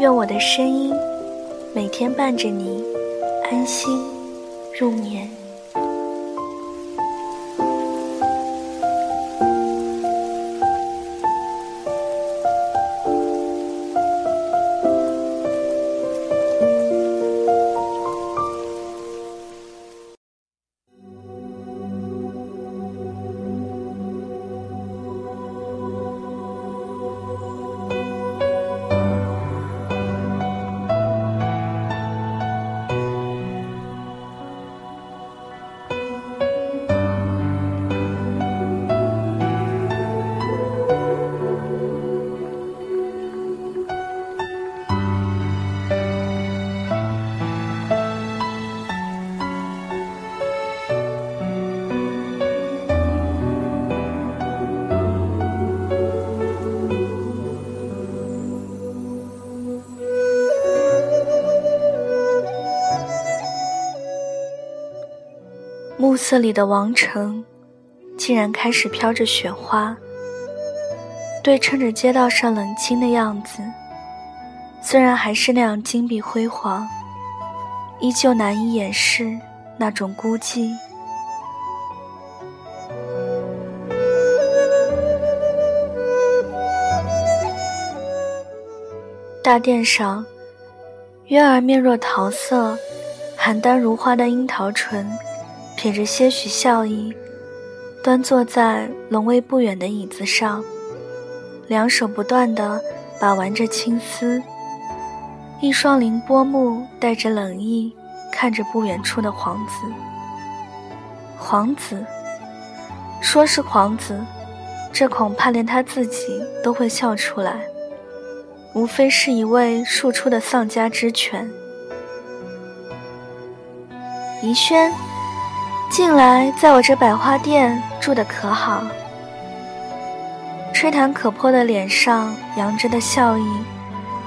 愿我的声音每天伴着你安心入眠。暮色里的王城，竟然开始飘着雪花，对称着街道上冷清的样子。虽然还是那样金碧辉煌，依旧难以掩饰那种孤寂。大殿上，月儿面若桃色，邯郸如花的樱桃唇。撇着些许笑意，端坐在龙位不远的椅子上，两手不断地把玩着青丝，一双凌波目带着冷意看着不远处的皇子。皇子，说是皇子，这恐怕连他自己都会笑出来。无非是一位庶出的丧家之犬。宜轩。近来在我这百花店住的可好？吹弹可破的脸上扬着的笑意，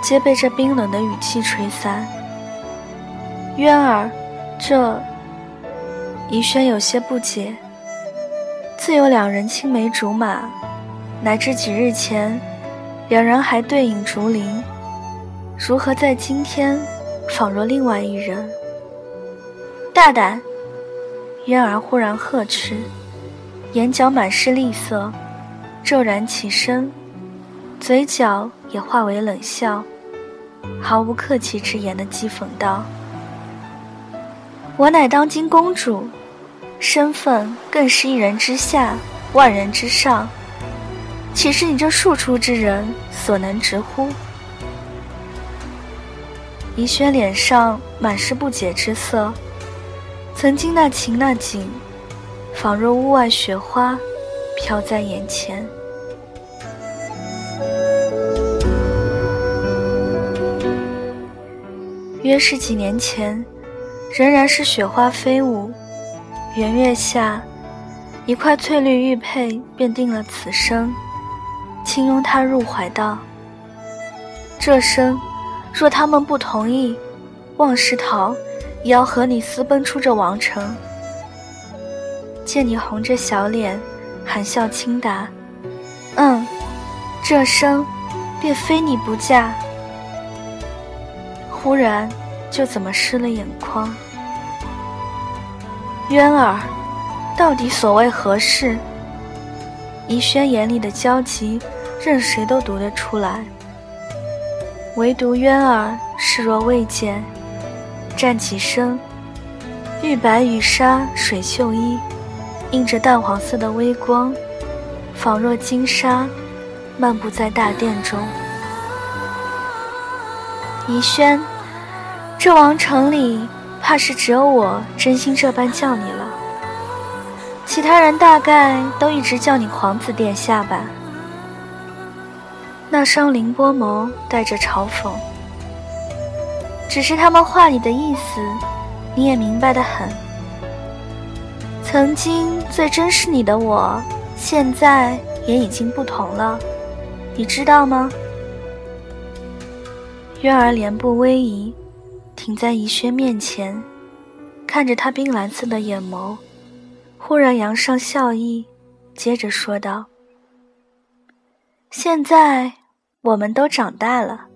皆被这冰冷的语气吹散。渊儿，这……宜轩有些不解。自有两人青梅竹马，乃至几日前，两人还对饮竹林，如何在今天，仿若另外一人？大胆！渊儿忽然呵斥，眼角满是厉色，骤然起身，嘴角也化为冷笑，毫无客气之言的讥讽道：“我乃当今公主，身份更是一人之下，万人之上，岂是你这庶出之人所能直呼？”宜轩脸上满是不解之色。曾经那情那景，仿若屋外雪花，飘在眼前。约是几年前，仍然是雪花飞舞，圆月下，一块翠绿玉佩便定了此生。轻拥他入怀道：“这生，若他们不同意，望是桃。”也要和你私奔出这王城。见你红着小脸，含笑轻答：“嗯，这生便非你不嫁。”忽然就怎么湿了眼眶。渊儿，到底所谓何事？宜轩眼里的焦急，任谁都读得出来，唯独渊儿视若未见。站起身，玉白羽纱水袖衣，映着淡黄色的微光，仿若金沙，漫步在大殿中。宜轩，这王城里，怕是只有我真心这般叫你了，其他人大概都一直叫你皇子殿下吧。那双凌波眸带着嘲讽。只是他们话里的意思，你也明白的很。曾经最珍视你的我，现在也已经不同了，你知道吗？渊儿脸部微移，停在怡轩面前，看着他冰蓝色的眼眸，忽然扬上笑意，接着说道：“现在我们都长大了，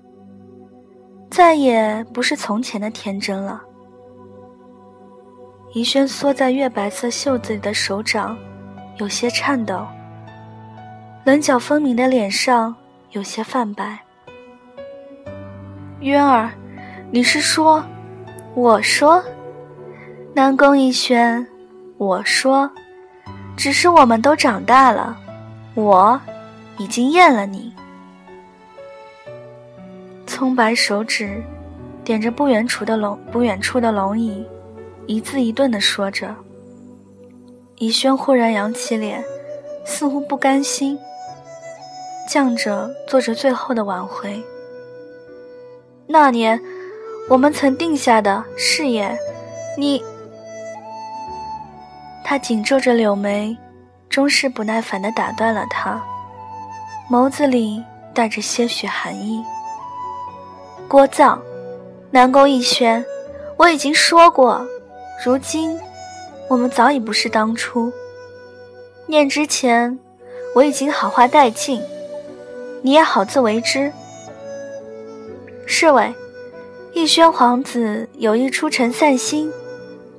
再也不是从前的天真了。”怡轩缩在月白色袖子里的手掌有些颤抖，棱角分明的脸上有些泛白。渊儿，你是说，我说，南宫逸轩，我说，只是我们都长大了，我已经厌了你。葱白手指点着不远处的龙，不远处的龙椅，一字一顿的说着。逸轩忽然扬起脸，似乎不甘心，犟着做着最后的挽回。那年，我们曾定下的誓言，你……他紧皱着柳眉，终是不耐烦地打断了他，眸子里带着些许寒意。郭藏，南宫逸轩，我已经说过，如今我们早已不是当初。念之前，我已经好话殆尽，你也好自为之。侍卫，逸轩皇子有意出城散心，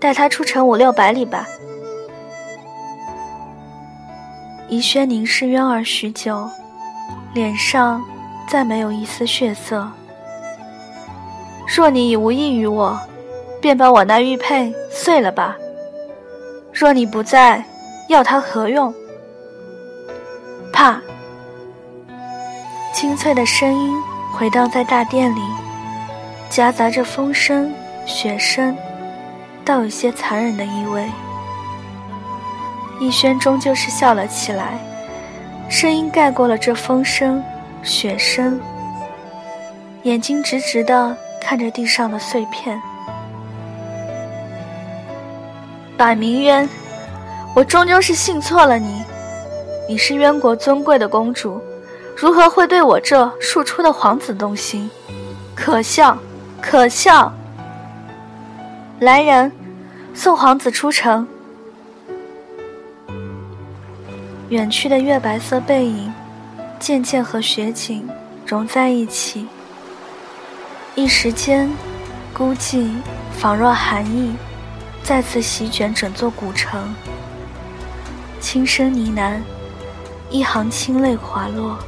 带他出城五六百里吧。逸轩凝视渊儿许久，脸上再没有一丝血色。若你已无意于我，便把我那玉佩碎了吧。若你不在，要它何用？啪！清脆的声音。回荡在大殿里，夹杂着风声、雪声，倒有些残忍的意味。逸轩终究是笑了起来，声音盖过了这风声、雪声，眼睛直直的看着地上的碎片。百明渊，我终究是信错了你，你是渊国尊贵的公主。如何会对我这庶出的皇子动心？可笑，可笑！来人，送皇子出城。远去的月白色背影，渐渐和雪景融在一起。一时间，孤寂仿若寒意，再次席卷整座古城。轻声呢喃，一行清泪滑落。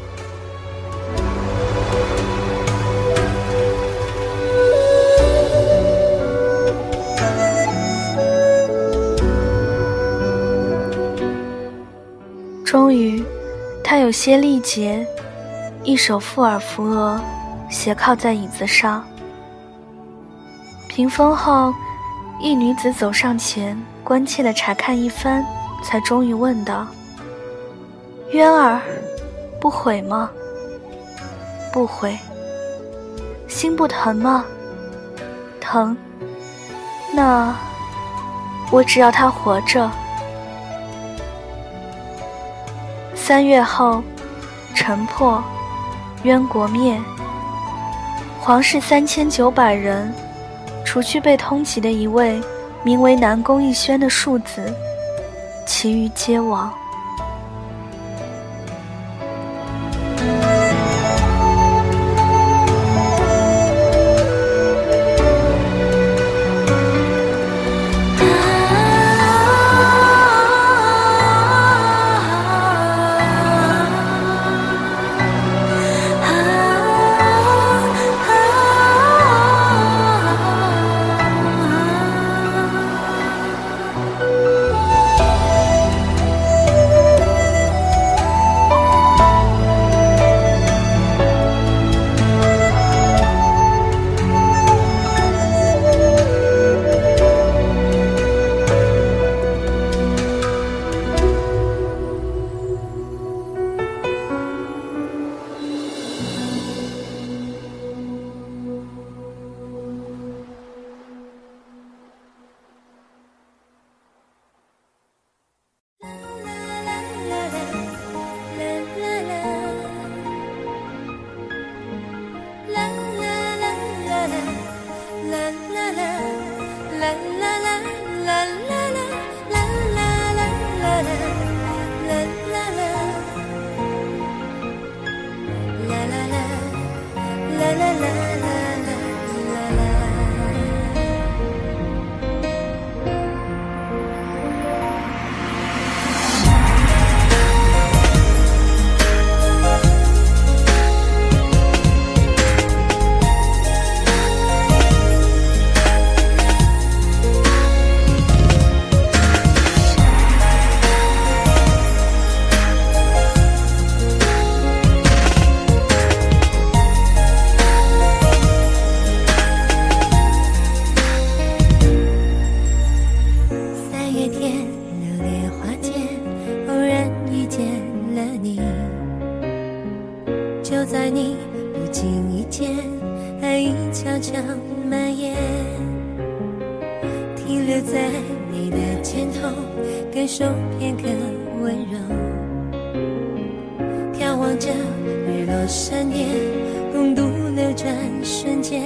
终于，他有些力竭，一手负耳扶额，斜靠在椅子上。屏风后，一女子走上前，关切地查看一番，才终于问道：“渊儿，不悔吗？不悔。心不疼吗？疼。那，我只要他活着。”三月后，城破，渊国灭。皇室三千九百人，除去被通缉的一位名为南宫逸轩的庶子，其余皆亡。在你不经意间爱已悄悄蔓延停留在你的肩头感受片刻温柔。眺望着日落山巅共度流转瞬间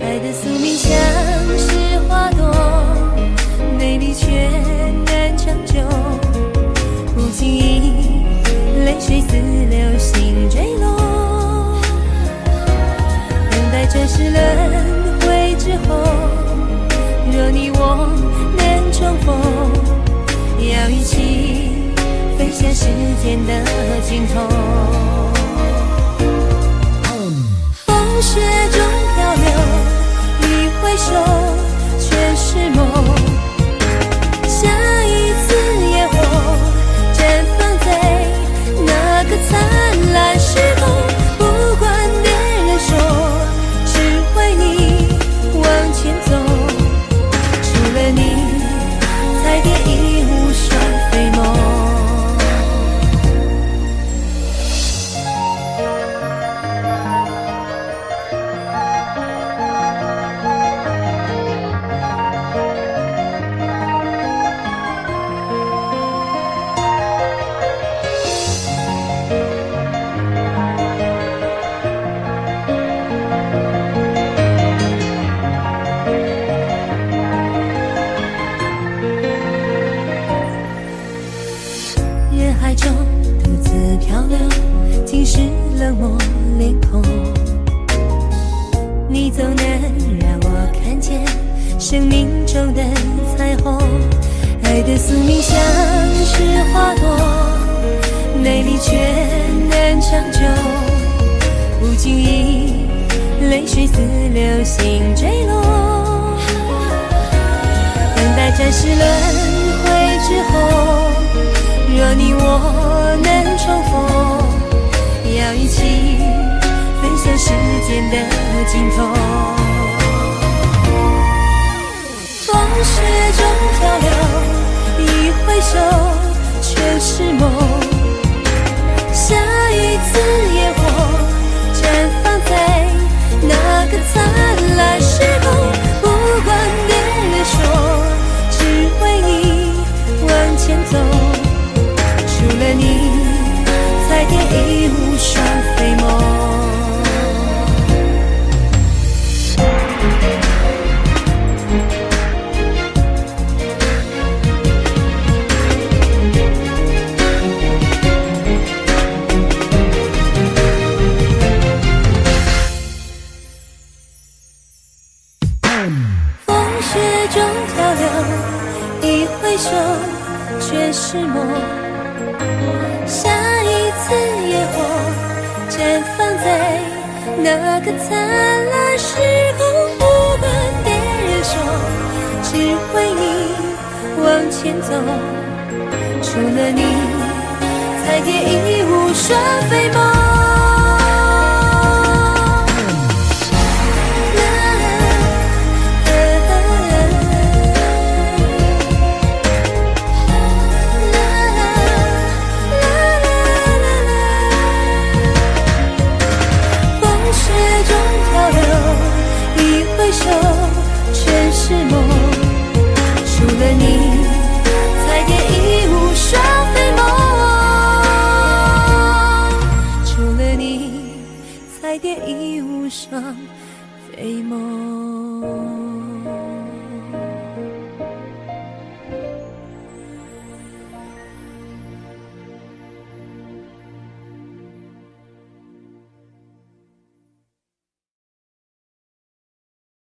爱的宿命像是花朵美丽却的尽头爱的宿命像是花朵，美丽却难长久。不经意，泪水似流星坠落。等待暂时轮回之后。若你我能重逢，要一起飞向时间的尽头。风雪中漂流，回首却是梦。是梦。下一次烟火绽放在那个灿烂时空，不管别人说，只为你往前走。除了你，彩蝶已无双飞梦。是梦。除了你，才蝶翼无双飞梦。除了你，才蝶翼无双飞梦。